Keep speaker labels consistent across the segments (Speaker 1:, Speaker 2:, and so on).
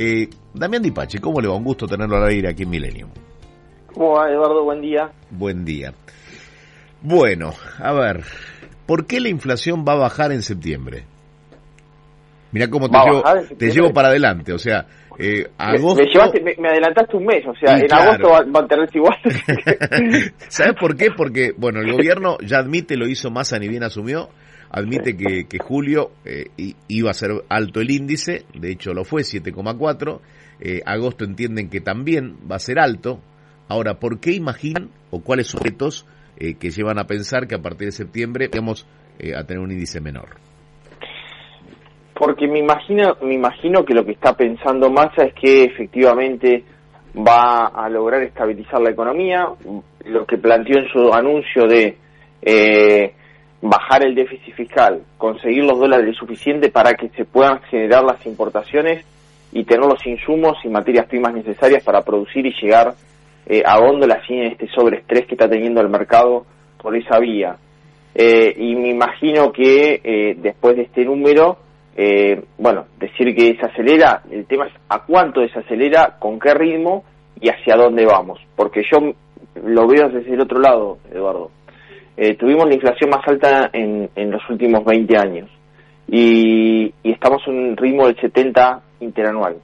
Speaker 1: Eh, Damián Dipache, ¿cómo le va? Un gusto tenerlo al aire aquí en Milenio.
Speaker 2: ¿Cómo va, Eduardo? Buen día.
Speaker 1: Buen día. Bueno, a ver, ¿por qué la inflación va a bajar en septiembre? Mira cómo te, llevo, te llevo para adelante, o sea, eh, agosto...
Speaker 2: Me, adelantaste un mes, o sea, en agosto va, a tener igual.
Speaker 1: ¿Sabes por qué? Porque, bueno, el gobierno ya admite, lo hizo más ni bien asumió, admite que, que, julio eh, iba a ser alto el índice, de hecho lo fue, 7,4, eh, agosto entienden que también va a ser alto. Ahora, ¿por qué imaginan o cuáles son los retos eh, que llevan a pensar que a partir de septiembre vamos a tener un índice menor?
Speaker 2: Porque me imagino, me imagino que lo que está pensando Massa es que efectivamente va a lograr estabilizar la economía. Lo que planteó en su anuncio de eh, bajar el déficit fiscal, conseguir los dólares suficientes para que se puedan generar las importaciones y tener los insumos y materias primas necesarias para producir y llegar eh, a góndola sin este sobreestrés que está teniendo el mercado por esa vía. Eh, y me imagino que eh, después de este número, eh, bueno, decir que desacelera, el tema es a cuánto desacelera, con qué ritmo y hacia dónde vamos. Porque yo lo veo desde el otro lado, Eduardo. Eh, tuvimos la inflación más alta en, en los últimos 20 años y, y estamos en un ritmo del 70 interanual.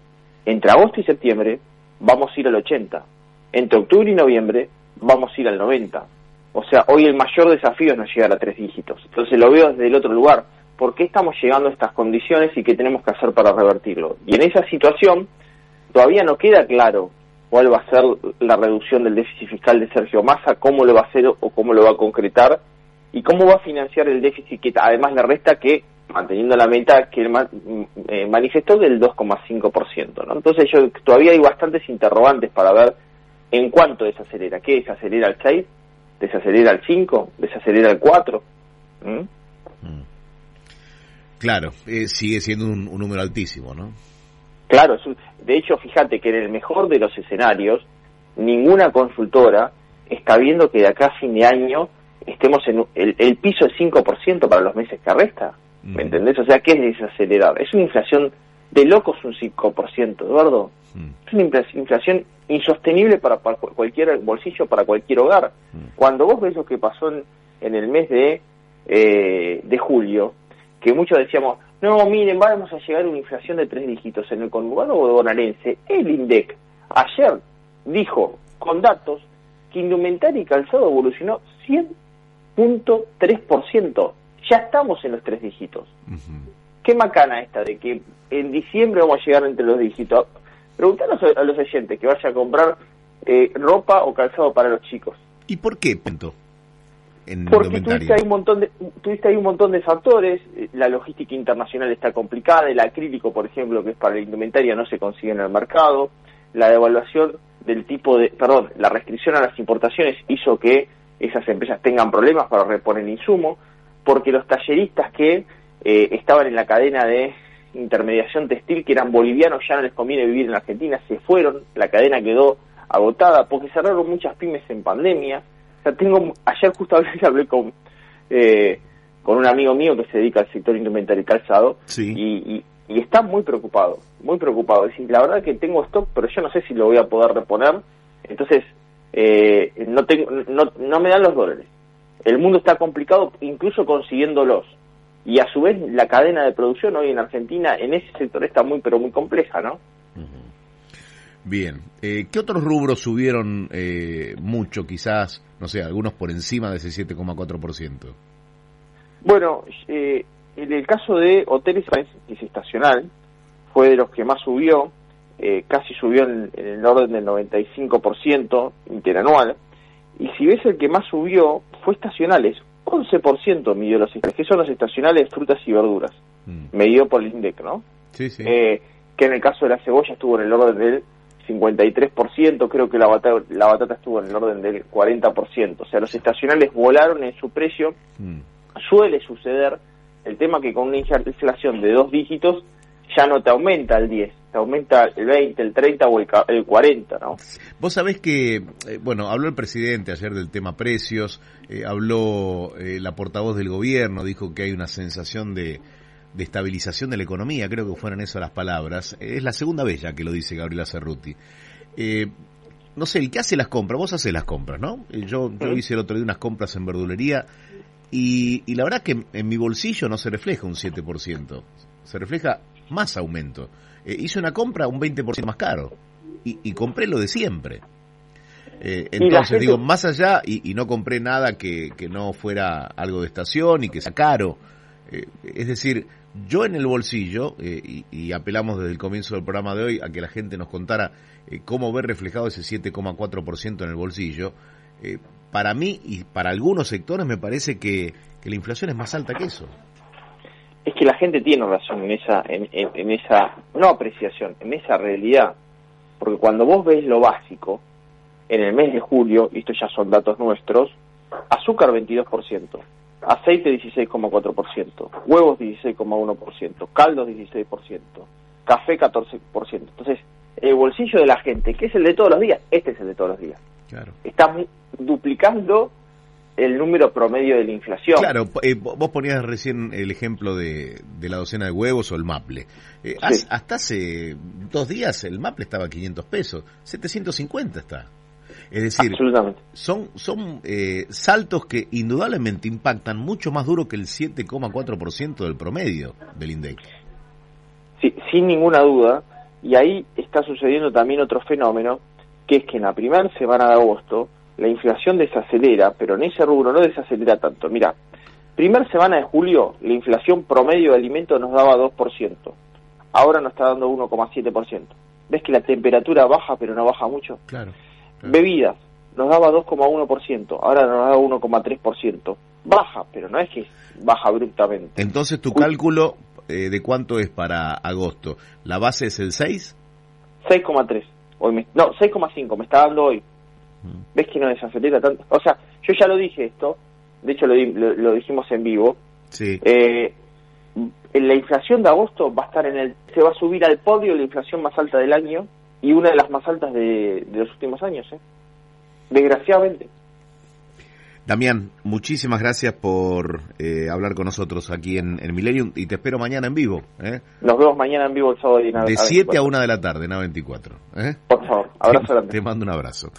Speaker 2: Entre agosto y septiembre vamos a ir al 80. Entre octubre y noviembre vamos a ir al 90. O sea, hoy el mayor desafío es no llegar a tres dígitos. Entonces lo veo desde el otro lugar. ¿Por qué estamos llegando a estas condiciones y qué tenemos que hacer para revertirlo? Y en esa situación todavía no queda claro cuál va a ser la reducción del déficit fiscal de Sergio Massa, cómo lo va a hacer o cómo lo va a concretar y cómo va a financiar el déficit que además le resta que manteniendo la meta que eh, manifestó del 2,5%. ¿no? Entonces yo todavía hay bastantes interrogantes para ver en cuánto desacelera. ¿Qué desacelera al 6? ¿Desacelera al 5? ¿Desacelera al 4? ¿Mm?
Speaker 1: Claro, eh, sigue siendo un, número altísimo, ¿no?
Speaker 2: Claro, de hecho, fíjate que en el mejor de los escenarios, ninguna consultora está viendo que de acá a fin de año estemos en el, el piso es 5% para los meses que resta. ¿Me entendés? O sea, ¿qué es desacelerar? Es una inflación de locos un 5%, Eduardo. Es una inflación insostenible para, para, cualquier bolsillo, para cualquier hogar. Cuando vos ves lo que pasó en, en el mes de, eh, de julio, que muchos decíamos, no, miren, vamos a llegar a una inflación de tres dígitos en el conurbano bonaerense. El INDEC ayer dijo, con datos, que indumentaria y calzado evolucionó 100.3% ya estamos en los tres dígitos. Qué macana esta de que en diciembre vamos a llegar entre los dígitos. Preguntanos a los oyentes que vaya a comprar eh, ropa o calzado para los chicos.
Speaker 1: ¿Y por qué, Pento?
Speaker 2: En Porque tuviste ahí, un montón de, tuviste ahí un montón de factores, eh, la logística internacional está complicada, el acrílico, por ejemplo, que es para la indumentaria, no se consigue en el mercado, la devaluación del tipo de, perdón, la restricción a las importaciones hizo que esas empresas tengan problemas para reponer insumo, porque los talleristas que eh, estaban en la cadena de intermediación textil, que eran bolivianos, ya no les conviene vivir en Argentina, se fueron, la cadena quedó agotada, porque cerraron muchas pymes en pandemia. Sea, tengo, ayer justamente hablé con, eh, con un amigo mío que se dedica al sector indumentario y calzado, y, y, y, está muy preocupado, muy preocupado. Es decir, la verdad que tengo stock, pero yo no sé si lo voy a poder reponer, entonces eh, no, tengo, no, no me dan los dólares el mundo está complicado incluso consiguiéndolos. Y a su vez la cadena de producción hoy en Argentina en ese sector está muy pero muy compleja, ¿no?
Speaker 1: Bien, eh, ¿qué otros rubros subieron eh, mucho, quizás, no sé, algunos por encima de ese 7,4%?
Speaker 2: Bueno, eh, en el caso de hoteles y estacional, fue de los que más subió, eh, casi subió en, en, el orden del 95% interanual, y si ves el que más subió fue estacionales, 11% midió los que son los estacionales frutas y verduras, mm. medido por el INDEC, ¿no?
Speaker 1: Sí, sí.
Speaker 2: Eh, que en el caso de la cebolla estuvo en el orden del 53%, creo que la batata, la batata estuvo en el orden del 40%, o sea, los estacionales volaron en su precio, mm. suele suceder el tema que con una inflación de dos dígitos ya no te aumenta el 10, te aumenta el 20, el 30 o el, el 40, ¿no?
Speaker 1: Vos sabés que, eh, bueno, habló el presidente ayer del tema precios, eh, habló eh, la portavoz del gobierno, dijo que hay una sensación de, de estabilización de la economía, creo que fueron esas las palabras. Es la segunda vez ya que lo dice Gabriela Cerruti. Eh, no sé, el que hace las compras, vos haces las compras, ¿no? Eh, yo, yo hice el otro día unas compras en verdulería y, y la verdad que en mi bolsillo no se refleja un 7%, se refleja más aumento. Eh, hice una compra un 20% más caro y, y compré lo de siempre. Eh, entonces, digo, más allá, y, y no compré nada que, que, no fuera algo de estación y que sea caro. Eh, es decir, yo en el bolsillo, eh, y, apelamos desde el comienzo del programa de hoy a que la gente nos contara eh, cómo ver reflejado ese 7,4% en el bolsillo, eh, para mí y para algunos sectores me parece que, la inflación es más alta que eso.
Speaker 2: Es que la gente tiene razón en esa, en, en, esa, no apreciación, en esa realidad. Porque cuando vos ves lo básico, en el mes de julio, y estos ya son datos nuestros, azúcar 22%, aceite 16,4%, huevos 16,1%, caldos 16%, café 14%. Entonces, el bolsillo de la gente, que es el de todos los días, este es el de todos los días.
Speaker 1: Claro.
Speaker 2: Está duplicando el número promedio de la inflación.
Speaker 1: Claro, eh, vos ponías recién el ejemplo de, de, la docena de huevos o el maple. Eh, sí. Hasta hace dos días el maple estaba a 500 pesos, 750 está. Es decir, son, son eh, saltos que indudablemente impactan mucho más duro que el 7,4% del promedio del INDEC.
Speaker 2: Sí, sin ninguna duda. Y ahí está sucediendo también otro fenómeno, que es que en la primera semana de agosto la inflación desacelera, pero en ese rubro no desacelera tanto. Mira, primera semana de julio la inflación promedio de alimentos nos daba 2%, ahora nos está dando 1,7%. ¿Ves que la temperatura baja pero no baja mucho?
Speaker 1: Claro.
Speaker 2: Bebidas, nos daba 2,1%, ahora nos da 1,3%. Baja, pero no es que baja abruptamente.
Speaker 1: Entonces, tu Uy. cálculo eh, de cuánto es para agosto, ¿la base es el 6?
Speaker 2: 6,3. Hoy me, no, 6,5 me está dando hoy. Mm. ¿Ves que no desacelera tanto? O sea, yo ya lo dije esto, de hecho lo, lo, lo dijimos en vivo.
Speaker 1: Sí.
Speaker 2: Eh, la inflación de agosto va a estar en el, se va a subir al podio la inflación más alta del año y una de las más altas de, de los últimos años, ¿eh? desgraciadamente.
Speaker 1: Damián, muchísimas gracias por eh, hablar con nosotros aquí en, en, Millennium y te espero mañana en vivo. ¿eh?
Speaker 2: Nos vemos mañana en vivo el sábado. De
Speaker 1: 7 a 1 de la tarde, en A24. ¿eh?
Speaker 2: Por favor, abrazo
Speaker 1: te,
Speaker 2: grande.
Speaker 1: Te mando un abrazo.